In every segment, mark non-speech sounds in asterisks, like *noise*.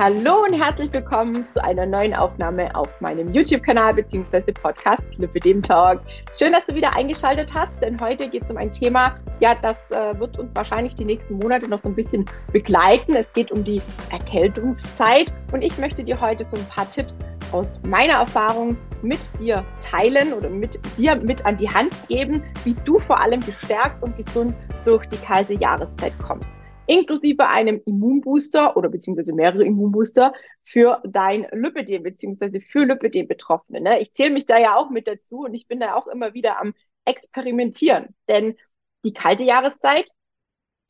Hallo und herzlich willkommen zu einer neuen Aufnahme auf meinem YouTube-Kanal bzw. Podcast Lipidem Talk. Schön, dass du wieder eingeschaltet hast, denn heute geht es um ein Thema, ja, das äh, wird uns wahrscheinlich die nächsten Monate noch so ein bisschen begleiten. Es geht um die Erkältungszeit und ich möchte dir heute so ein paar Tipps aus meiner Erfahrung mit dir teilen oder mit dir mit an die Hand geben, wie du vor allem gestärkt und gesund durch die kalte Jahreszeit kommst inklusive einem Immunbooster oder beziehungsweise mehrere Immunbooster für dein Lipidem beziehungsweise für Lipidem-Betroffene. Ne? Ich zähle mich da ja auch mit dazu und ich bin da auch immer wieder am Experimentieren, denn die kalte Jahreszeit,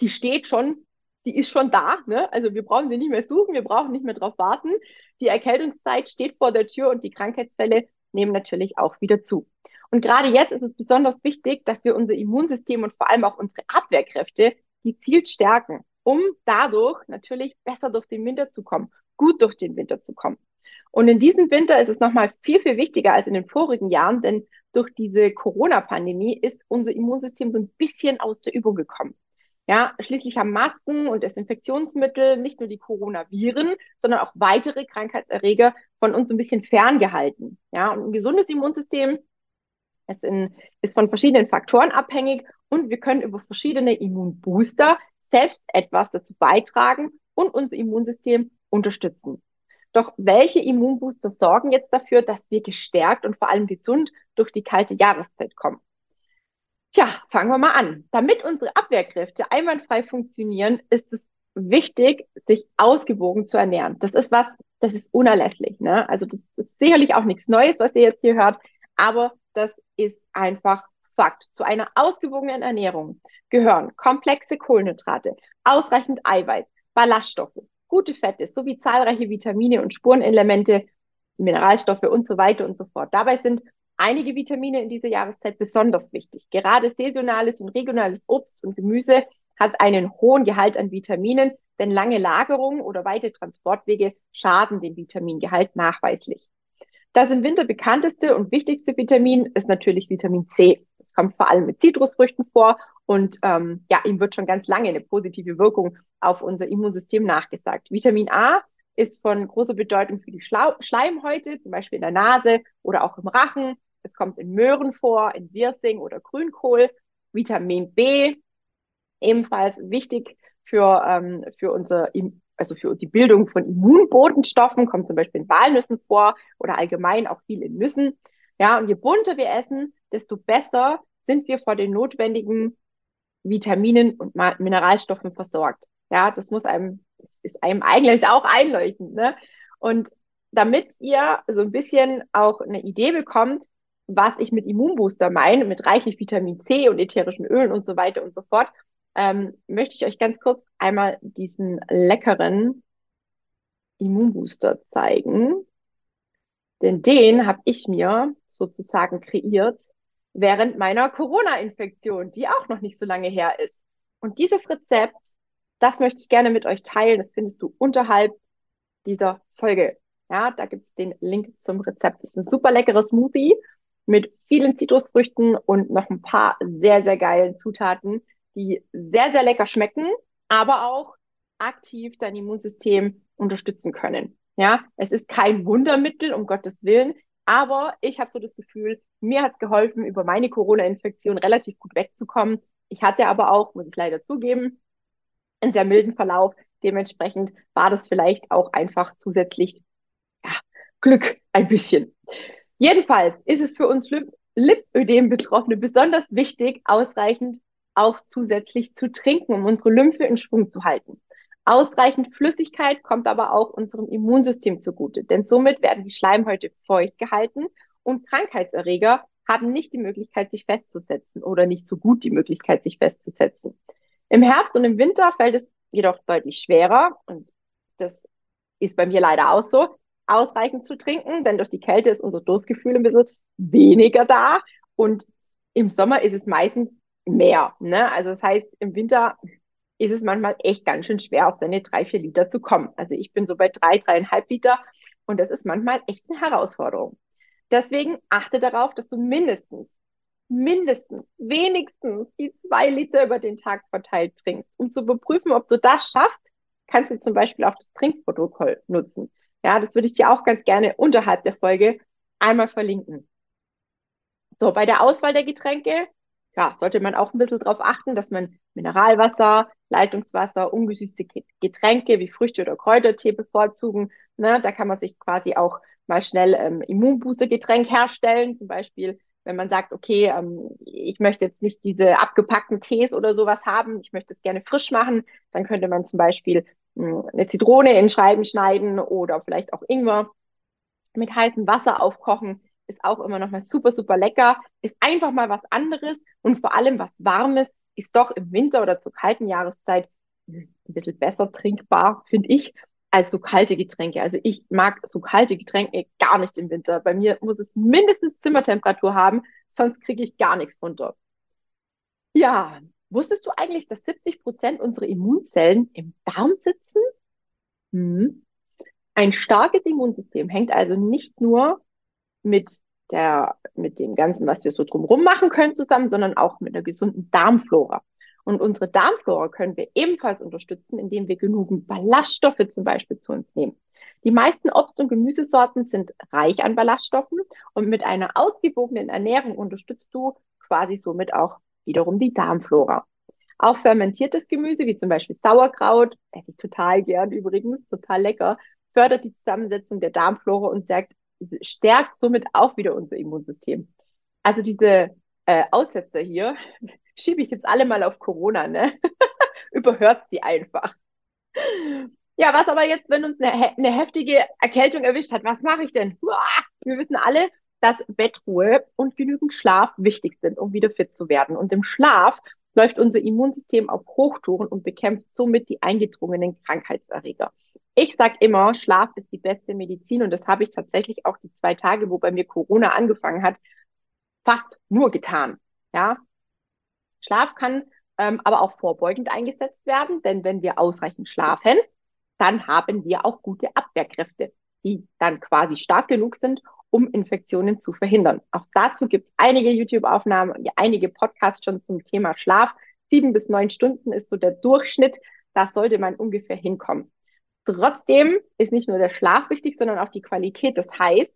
die steht schon, die ist schon da. Ne? Also wir brauchen sie nicht mehr suchen, wir brauchen nicht mehr drauf warten. Die Erkältungszeit steht vor der Tür und die Krankheitsfälle nehmen natürlich auch wieder zu. Und gerade jetzt ist es besonders wichtig, dass wir unser Immunsystem und vor allem auch unsere Abwehrkräfte gezielt stärken um dadurch natürlich besser durch den Winter zu kommen, gut durch den Winter zu kommen. Und in diesem Winter ist es nochmal viel, viel wichtiger als in den vorigen Jahren, denn durch diese Corona-Pandemie ist unser Immunsystem so ein bisschen aus der Übung gekommen. Ja, schließlich haben Masken und Desinfektionsmittel nicht nur die Coronaviren, sondern auch weitere Krankheitserreger von uns ein bisschen ferngehalten. Ja, und ein gesundes Immunsystem ist, in, ist von verschiedenen Faktoren abhängig und wir können über verschiedene Immunbooster selbst etwas dazu beitragen und unser Immunsystem unterstützen. Doch welche Immunbooster sorgen jetzt dafür, dass wir gestärkt und vor allem gesund durch die kalte Jahreszeit kommen? Tja, fangen wir mal an. Damit unsere Abwehrkräfte einwandfrei funktionieren, ist es wichtig, sich ausgewogen zu ernähren. Das ist was, das ist unerlässlich. Ne? Also das ist sicherlich auch nichts Neues, was ihr jetzt hier hört, aber das ist einfach Fakt. Zu einer ausgewogenen Ernährung gehören komplexe Kohlenhydrate, ausreichend Eiweiß, Ballaststoffe, gute Fette sowie zahlreiche Vitamine und Spurenelemente, Mineralstoffe und so weiter und so fort. Dabei sind einige Vitamine in dieser Jahreszeit besonders wichtig. Gerade saisonales und regionales Obst und Gemüse hat einen hohen Gehalt an Vitaminen, denn lange Lagerungen oder weite Transportwege schaden dem Vitamingehalt nachweislich. Das im Winter bekannteste und wichtigste Vitamin ist natürlich Vitamin C. Es kommt vor allem mit Zitrusfrüchten vor und ähm, ja, ihm wird schon ganz lange eine positive Wirkung auf unser Immunsystem nachgesagt. Vitamin A ist von großer Bedeutung für die Schlau Schleimhäute, zum Beispiel in der Nase oder auch im Rachen. Es kommt in Möhren vor, in Wirsing oder Grünkohl. Vitamin B, ebenfalls wichtig für, ähm, für unser also für die Bildung von Immunbotenstoffen, kommt zum Beispiel in Walnüssen vor oder allgemein auch viel in Nüssen. Ja, und je bunter wir essen, desto besser sind wir vor den notwendigen Vitaminen und Mineralstoffen versorgt. Ja, das muss einem, ist einem eigentlich auch einleuchtend. Ne? Und damit ihr so ein bisschen auch eine Idee bekommt, was ich mit Immunbooster meine, mit reichlich Vitamin C und ätherischen Ölen und so weiter und so fort, ähm, möchte ich euch ganz kurz einmal diesen leckeren Immunbooster zeigen. Denn den habe ich mir sozusagen kreiert während meiner Corona-Infektion, die auch noch nicht so lange her ist. Und dieses Rezept, das möchte ich gerne mit euch teilen. Das findest du unterhalb dieser Folge. Ja, da gibt es den Link zum Rezept. Das ist ein super leckeres Smoothie mit vielen Zitrusfrüchten und noch ein paar sehr, sehr geilen Zutaten, die sehr, sehr lecker schmecken, aber auch aktiv dein Immunsystem unterstützen können. Ja, es ist kein Wundermittel, um Gottes Willen, aber ich habe so das Gefühl, mir hat es geholfen, über meine Corona-Infektion relativ gut wegzukommen. Ich hatte aber auch, muss ich leider zugeben, einen sehr milden Verlauf. Dementsprechend war das vielleicht auch einfach zusätzlich ja, Glück ein bisschen. Jedenfalls ist es für uns Lipödem-Betroffene besonders wichtig, ausreichend auch zusätzlich zu trinken, um unsere Lymphe in Schwung zu halten. Ausreichend Flüssigkeit kommt aber auch unserem Immunsystem zugute, denn somit werden die Schleimhäute feucht gehalten und Krankheitserreger haben nicht die Möglichkeit, sich festzusetzen oder nicht so gut die Möglichkeit, sich festzusetzen. Im Herbst und im Winter fällt es jedoch deutlich schwerer und das ist bei mir leider auch so, ausreichend zu trinken, denn durch die Kälte ist unser Durstgefühl ein bisschen weniger da und im Sommer ist es meistens mehr. Ne? Also das heißt, im Winter ist es manchmal echt ganz schön schwer, auf seine drei, vier Liter zu kommen. Also ich bin so bei drei, dreieinhalb Liter und das ist manchmal echt eine Herausforderung. Deswegen achte darauf, dass du mindestens, mindestens, wenigstens die zwei Liter über den Tag verteilt trinkst. Um zu überprüfen, ob du das schaffst, kannst du zum Beispiel auch das Trinkprotokoll nutzen. Ja, das würde ich dir auch ganz gerne unterhalb der Folge einmal verlinken. So, bei der Auswahl der Getränke, ja, sollte man auch ein bisschen darauf achten, dass man Mineralwasser, Leitungswasser, ungesüßte Getränke wie Früchte oder Kräutertee bevorzugen. Ne, da kann man sich quasi auch mal schnell ähm, Immunbooster-Getränk herstellen. Zum Beispiel, wenn man sagt, okay, ähm, ich möchte jetzt nicht diese abgepackten Tees oder sowas haben, ich möchte es gerne frisch machen, dann könnte man zum Beispiel hm, eine Zitrone in Scheiben schneiden oder vielleicht auch Ingwer mit heißem Wasser aufkochen. Ist auch immer noch mal super, super lecker. Ist einfach mal was anderes und vor allem was Warmes ist doch im Winter oder zur kalten Jahreszeit ein bisschen besser trinkbar, finde ich, als so kalte Getränke. Also ich mag so kalte Getränke gar nicht im Winter. Bei mir muss es mindestens Zimmertemperatur haben, sonst kriege ich gar nichts runter. Ja, wusstest du eigentlich, dass 70 Prozent unserer Immunzellen im Darm sitzen? Hm. Ein starkes Immunsystem hängt also nicht nur mit der, mit dem Ganzen, was wir so drumherum machen können zusammen, sondern auch mit einer gesunden Darmflora. Und unsere Darmflora können wir ebenfalls unterstützen, indem wir genügend Ballaststoffe zum Beispiel zu uns nehmen. Die meisten Obst- und Gemüsesorten sind reich an Ballaststoffen und mit einer ausgewogenen Ernährung unterstützt du quasi somit auch wiederum die Darmflora. Auch fermentiertes Gemüse, wie zum Beispiel Sauerkraut, esse ich total gern übrigens, total lecker, fördert die Zusammensetzung der Darmflora und stärkt, stärkt somit auch wieder unser Immunsystem. Also diese äh, Aussetzer hier, *laughs* schiebe ich jetzt alle mal auf Corona, ne? *laughs* Überhört sie einfach. Ja, was aber jetzt, wenn uns eine, eine heftige Erkältung erwischt hat, was mache ich denn? Wir wissen alle, dass Bettruhe und genügend Schlaf wichtig sind, um wieder fit zu werden. Und im Schlaf läuft unser Immunsystem auf Hochtouren und bekämpft somit die eingedrungenen Krankheitserreger. Ich sage immer, Schlaf ist die beste Medizin und das habe ich tatsächlich auch die zwei Tage, wo bei mir Corona angefangen hat, fast nur getan. Ja, Schlaf kann ähm, aber auch vorbeugend eingesetzt werden, denn wenn wir ausreichend schlafen, dann haben wir auch gute Abwehrkräfte, die dann quasi stark genug sind, um Infektionen zu verhindern. Auch dazu gibt es einige YouTube-Aufnahmen, einige Podcasts schon zum Thema Schlaf. Sieben bis neun Stunden ist so der Durchschnitt. Da sollte man ungefähr hinkommen. Trotzdem ist nicht nur der Schlaf wichtig, sondern auch die Qualität. Das heißt,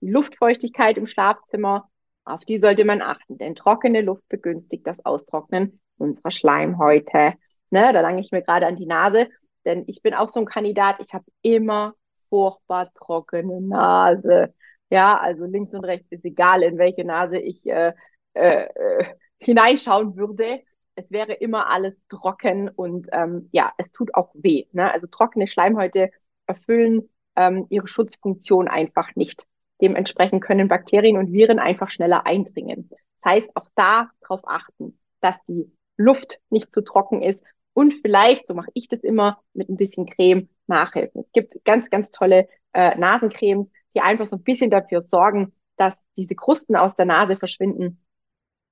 die Luftfeuchtigkeit im Schlafzimmer, auf die sollte man achten, denn trockene Luft begünstigt das Austrocknen unserer Schleimhäute. Ne, da lange ich mir gerade an die Nase, denn ich bin auch so ein Kandidat, ich habe immer furchtbar trockene Nase. Ja, also links und rechts ist egal, in welche Nase ich äh, äh, äh, hineinschauen würde. Es wäre immer alles trocken und ähm, ja, es tut auch weh. Ne? Also trockene Schleimhäute erfüllen ähm, ihre Schutzfunktion einfach nicht. Dementsprechend können Bakterien und Viren einfach schneller eindringen. Das heißt, auch da darauf achten, dass die Luft nicht zu trocken ist und vielleicht, so mache ich das immer, mit ein bisschen Creme nachhelfen. Es gibt ganz, ganz tolle äh, Nasencremes, die einfach so ein bisschen dafür sorgen, dass diese Krusten aus der Nase verschwinden.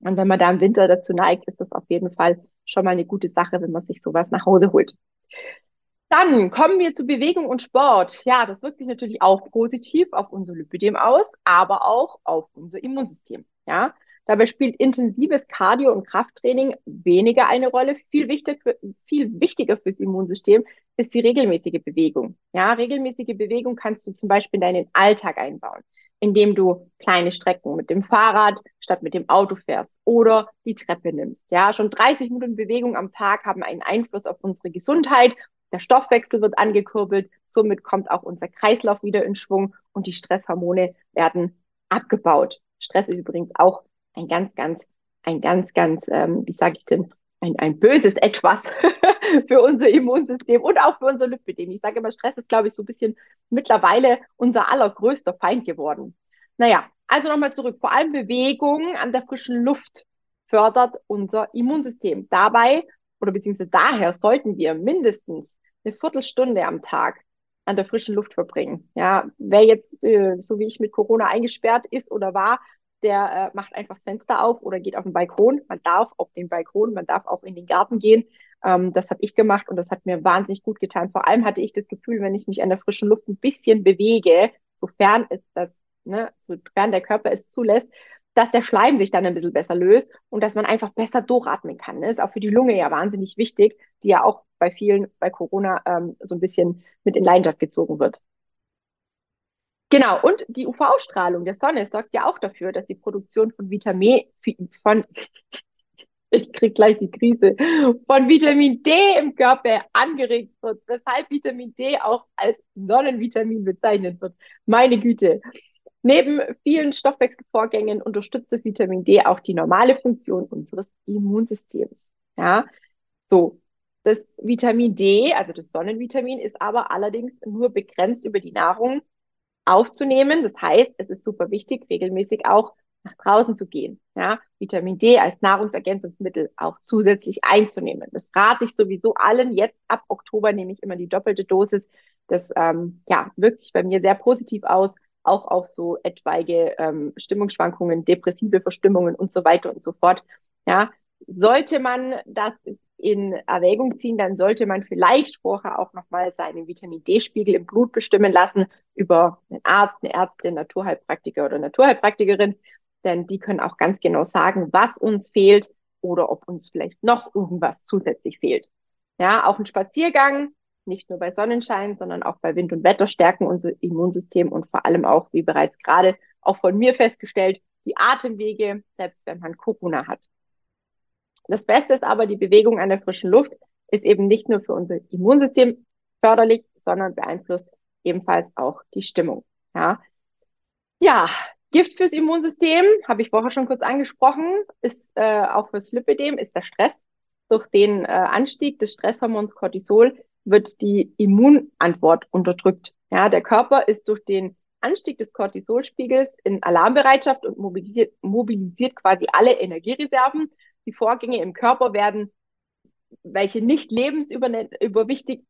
Und wenn man da im Winter dazu neigt, ist das auf jeden Fall schon mal eine gute Sache, wenn man sich sowas nach Hause holt. Dann kommen wir zu Bewegung und Sport. Ja, das wirkt sich natürlich auch positiv auf unser Lipidem aus, aber auch auf unser Immunsystem. Ja, dabei spielt intensives Cardio- und Krafttraining weniger eine Rolle. Viel wichtiger, viel wichtiger fürs Immunsystem ist die regelmäßige Bewegung. Ja, regelmäßige Bewegung kannst du zum Beispiel in deinen Alltag einbauen, indem du kleine Strecken mit dem Fahrrad statt mit dem Auto fährst oder die Treppe nimmst. Ja, schon 30 Minuten Bewegung am Tag haben einen Einfluss auf unsere Gesundheit der Stoffwechsel wird angekurbelt, somit kommt auch unser Kreislauf wieder in Schwung und die Stresshormone werden abgebaut. Stress ist übrigens auch ein ganz, ganz, ein ganz, ganz, ähm, wie sage ich denn, ein, ein böses Etwas *laughs* für unser Immunsystem und auch für unser Lipidem. Ich sage immer, Stress ist, glaube ich, so ein bisschen mittlerweile unser allergrößter Feind geworden. Naja, also nochmal zurück. Vor allem Bewegung an der frischen Luft fördert unser Immunsystem. Dabei oder beziehungsweise daher sollten wir mindestens eine Viertelstunde am Tag an der frischen Luft verbringen. Ja, wer jetzt, äh, so wie ich mit Corona eingesperrt ist oder war, der äh, macht einfach das Fenster auf oder geht auf den Balkon. Man darf auf den Balkon, man darf auch in den Garten gehen. Ähm, das habe ich gemacht und das hat mir wahnsinnig gut getan. Vor allem hatte ich das Gefühl, wenn ich mich an der frischen Luft ein bisschen bewege, sofern es das, ne, sofern der Körper es zulässt, dass der Schleim sich dann ein bisschen besser löst und dass man einfach besser durchatmen kann. Das ist auch für die Lunge ja wahnsinnig wichtig, die ja auch bei vielen bei Corona ähm, so ein bisschen mit in Leidenschaft gezogen wird. Genau, und die UV-Strahlung der Sonne sorgt ja auch dafür, dass die Produktion von Vitamin von *laughs* ich krieg gleich die Krise, von Vitamin D im Körper angeregt wird, weshalb Vitamin D auch als Sonnenvitamin bezeichnet wird. Meine Güte. Neben vielen Stoffwechselvorgängen unterstützt das Vitamin D auch die normale Funktion unseres Immunsystems. Ja, so. Das Vitamin D, also das Sonnenvitamin, ist aber allerdings nur begrenzt über die Nahrung aufzunehmen. Das heißt, es ist super wichtig, regelmäßig auch nach draußen zu gehen. Ja, Vitamin D als Nahrungsergänzungsmittel auch zusätzlich einzunehmen. Das rate ich sowieso allen. Jetzt ab Oktober nehme ich immer die doppelte Dosis. Das ähm, ja, wirkt sich bei mir sehr positiv aus, auch auf so etwaige ähm, Stimmungsschwankungen, depressive Verstimmungen und so weiter und so fort. Ja, sollte man das in Erwägung ziehen, dann sollte man vielleicht vorher auch nochmal seinen Vitamin D-Spiegel im Blut bestimmen lassen über einen Arzt, eine Ärztin, Naturheilpraktiker oder Naturheilpraktikerin, denn die können auch ganz genau sagen, was uns fehlt oder ob uns vielleicht noch irgendwas zusätzlich fehlt. Ja, auch ein Spaziergang, nicht nur bei Sonnenschein, sondern auch bei Wind und Wetter stärken unser Immunsystem und vor allem auch, wie bereits gerade auch von mir festgestellt, die Atemwege, selbst wenn man Corona hat. Das Beste ist aber, die Bewegung an der frischen Luft ist eben nicht nur für unser Immunsystem förderlich, sondern beeinflusst ebenfalls auch die Stimmung. Ja, ja Gift fürs Immunsystem, habe ich vorher schon kurz angesprochen, ist äh, auch fürs Lipidem, ist der Stress. Durch den äh, Anstieg des Stresshormons Cortisol wird die Immunantwort unterdrückt. Ja, der Körper ist durch den Anstieg des Cortisolspiegels in Alarmbereitschaft und mobilisiert, mobilisiert quasi alle Energiereserven die Vorgänge im Körper werden, welche nicht lebensüberwichtig,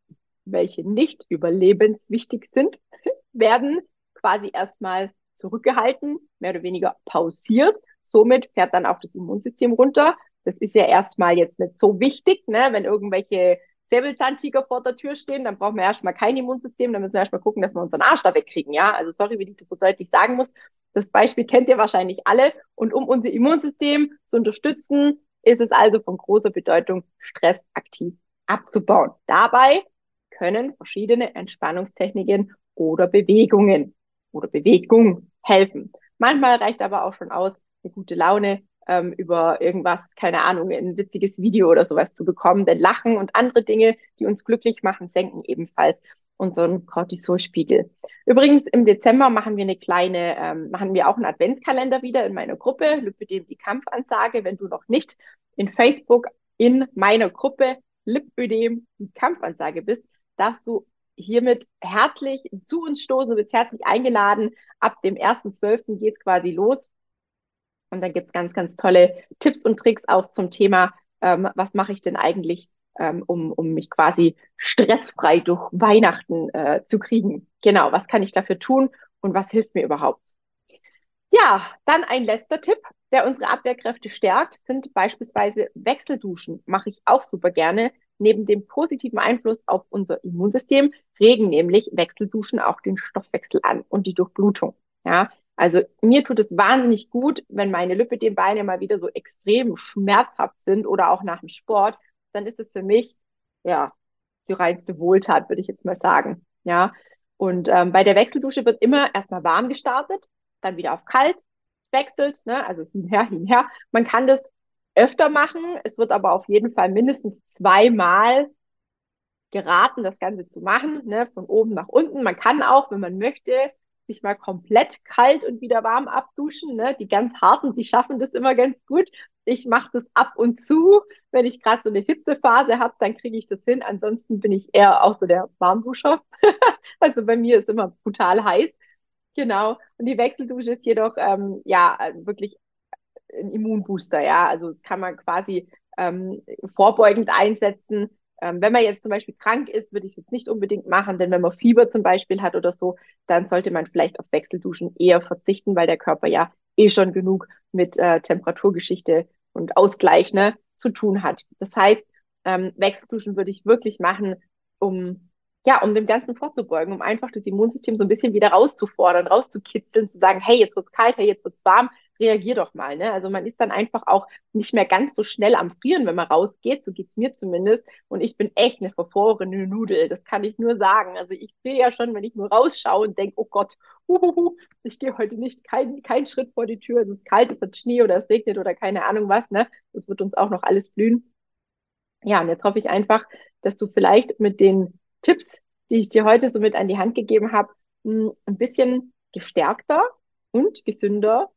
welche nicht überlebenswichtig sind, *laughs* werden quasi erstmal zurückgehalten, mehr oder weniger pausiert. Somit fährt dann auch das Immunsystem runter. Das ist ja erstmal jetzt nicht so wichtig, ne? wenn irgendwelche Säbelzahntiger vor der Tür stehen, dann brauchen wir erstmal kein Immunsystem, dann müssen wir erstmal gucken, dass wir unseren Arsch da wegkriegen, ja. Also sorry, wie ich das so deutlich sagen muss. Das Beispiel kennt ihr wahrscheinlich alle. Und um unser Immunsystem zu unterstützen, ist es also von großer Bedeutung, Stress aktiv abzubauen. Dabei können verschiedene Entspannungstechniken oder Bewegungen oder Bewegung helfen. Manchmal reicht aber auch schon aus, eine gute Laune ähm, über irgendwas, keine Ahnung, ein witziges Video oder sowas zu bekommen. Denn Lachen und andere Dinge, die uns glücklich machen, senken ebenfalls unseren Cortisolspiegel. Übrigens im Dezember machen wir eine kleine, ähm, machen wir auch einen Adventskalender wieder in meiner Gruppe, Lipödem die Kampfansage. Wenn du noch nicht in Facebook in meiner Gruppe Lipödem die Kampfansage bist, darfst du hiermit herzlich zu uns stoßen, du bist herzlich eingeladen. Ab dem 1.12. geht es quasi los. Und dann gibt es ganz, ganz tolle Tipps und Tricks auch zum Thema, ähm, was mache ich denn eigentlich, ähm, um, um mich quasi stressfrei durch Weihnachten äh, zu kriegen. Genau, was kann ich dafür tun und was hilft mir überhaupt? Ja, dann ein letzter Tipp, der unsere Abwehrkräfte stärkt, sind beispielsweise Wechselduschen. Mache ich auch super gerne. Neben dem positiven Einfluss auf unser Immunsystem regen nämlich Wechselduschen auch den Stoffwechsel an und die Durchblutung. Ja, also mir tut es wahnsinnig gut, wenn meine Lipidem-Beine mal wieder so extrem schmerzhaft sind oder auch nach dem Sport, dann ist es für mich ja die reinste Wohltat, würde ich jetzt mal sagen. Ja. Und ähm, bei der Wechseldusche wird immer erstmal warm gestartet, dann wieder auf kalt, wechselt, ne? also hinher, hinher. Man kann das öfter machen. Es wird aber auf jeden Fall mindestens zweimal geraten, das Ganze zu machen, ne? von oben nach unten. Man kann auch, wenn man möchte, sich mal komplett kalt und wieder warm abduschen. Ne? Die ganz harten, die schaffen das immer ganz gut. Ich mache das ab und zu. Wenn ich gerade so eine Hitzephase habe, dann kriege ich das hin. Ansonsten bin ich eher auch so der Warmduscher. *laughs* also bei mir ist immer brutal heiß. Genau. Und die Wechseldusche ist jedoch ähm, ja wirklich ein Immunbooster. Ja, also das kann man quasi ähm, vorbeugend einsetzen ähm, wenn man jetzt zum Beispiel krank ist, würde ich es jetzt nicht unbedingt machen, denn wenn man Fieber zum Beispiel hat oder so, dann sollte man vielleicht auf Wechselduschen eher verzichten, weil der Körper ja eh schon genug mit äh, Temperaturgeschichte und Ausgleich ne, zu tun hat. Das heißt, ähm, Wechselduschen würde ich wirklich machen, um ja, um dem Ganzen vorzubeugen, um einfach das Immunsystem so ein bisschen wieder rauszufordern, rauszukitzeln, zu sagen, hey, jetzt wird's kalt, hey, jetzt wird's warm, reagier doch mal. Ne? Also man ist dann einfach auch nicht mehr ganz so schnell am Frieren, wenn man rausgeht. So geht's mir zumindest. Und ich bin echt eine verfrorene Nudel. Das kann ich nur sagen. Also ich sehe ja schon, wenn ich nur rausschaue und denke, oh Gott, uhuhu, ich gehe heute nicht keinen kein Schritt vor die Tür. Es ist kalt, es wird Schnee oder es regnet oder keine Ahnung was. Ne? Das wird uns auch noch alles blühen. Ja, und jetzt hoffe ich einfach, dass du vielleicht mit den Tipps, die ich dir heute so mit an die Hand gegeben habe, hm, ein bisschen gestärkter und gesünder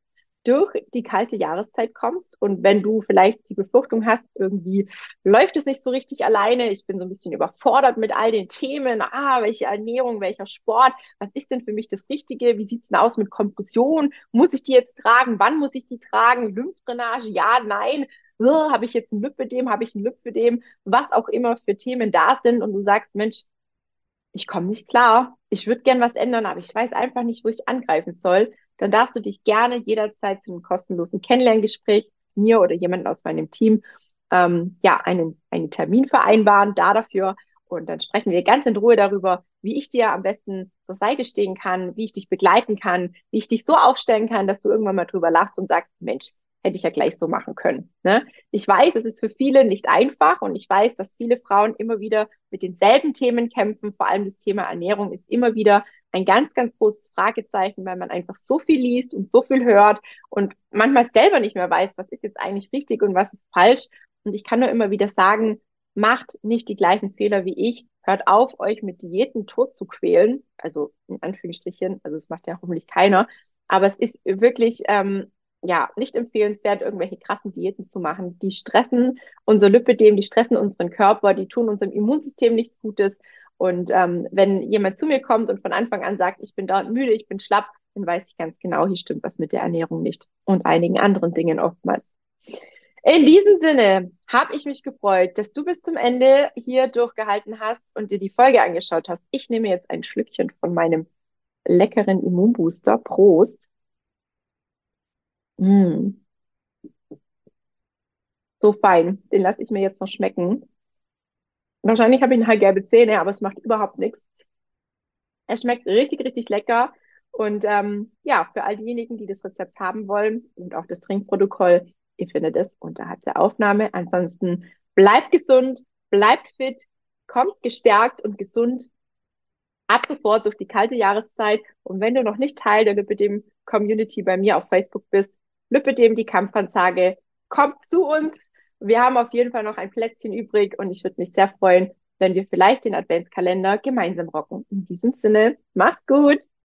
durch die kalte Jahreszeit kommst und wenn du vielleicht die Befürchtung hast, irgendwie läuft es nicht so richtig alleine, ich bin so ein bisschen überfordert mit all den Themen, ah, welche Ernährung, welcher Sport, was ist denn für mich das Richtige, wie sieht's denn aus mit Kompression, muss ich die jetzt tragen, wann muss ich die tragen, Lymphdrainage, ja, nein, habe ich jetzt ein Lipödem, habe ich ein Lymphödem, was auch immer für Themen da sind und du sagst, Mensch, ich komme nicht klar, ich würde gern was ändern, aber ich weiß einfach nicht, wo ich angreifen soll, dann darfst du dich gerne jederzeit zu einem kostenlosen Kennenlerngespräch mir oder jemanden aus meinem Team ähm, ja einen, einen Termin vereinbaren da dafür und dann sprechen wir ganz in Ruhe darüber, wie ich dir am besten zur Seite stehen kann, wie ich dich begleiten kann, wie ich dich so aufstellen kann, dass du irgendwann mal drüber lachst und sagst, Mensch, hätte ich ja gleich so machen können. Ne? Ich weiß, es ist für viele nicht einfach und ich weiß, dass viele Frauen immer wieder mit denselben Themen kämpfen. Vor allem das Thema Ernährung ist immer wieder ein ganz, ganz großes Fragezeichen, weil man einfach so viel liest und so viel hört und manchmal selber nicht mehr weiß, was ist jetzt eigentlich richtig und was ist falsch. Und ich kann nur immer wieder sagen, macht nicht die gleichen Fehler wie ich. Hört auf, euch mit Diäten tot zu quälen. Also in Anführungsstrichen, also es macht ja hoffentlich keiner. Aber es ist wirklich ähm, ja, nicht empfehlenswert, irgendwelche krassen Diäten zu machen. Die stressen unser Lipidem, die stressen unseren Körper, die tun unserem Immunsystem nichts Gutes. Und ähm, wenn jemand zu mir kommt und von Anfang an sagt, ich bin dauernd müde, ich bin schlapp, dann weiß ich ganz genau, hier stimmt was mit der Ernährung nicht und einigen anderen Dingen oftmals. In diesem Sinne habe ich mich gefreut, dass du bis zum Ende hier durchgehalten hast und dir die Folge angeschaut hast. Ich nehme jetzt ein Schlückchen von meinem leckeren Immunbooster. Prost. Mm. So fein. Den lasse ich mir jetzt noch schmecken. Wahrscheinlich habe ich nachher gelbe Zähne, aber es macht überhaupt nichts. Es schmeckt richtig, richtig lecker. Und ähm, ja, für all diejenigen, die das Rezept haben wollen und auch das Trinkprotokoll, ihr findet es unterhalb der Aufnahme. Ansonsten bleibt gesund, bleibt fit, kommt gestärkt und gesund ab sofort durch die kalte Jahreszeit. Und wenn du noch nicht Teil der Lipidem Community bei mir auf Facebook bist, Lüppedem die Kampfansage, kommt zu uns. Wir haben auf jeden Fall noch ein Plätzchen übrig und ich würde mich sehr freuen, wenn wir vielleicht den Adventskalender gemeinsam rocken. In diesem Sinne, mach's gut!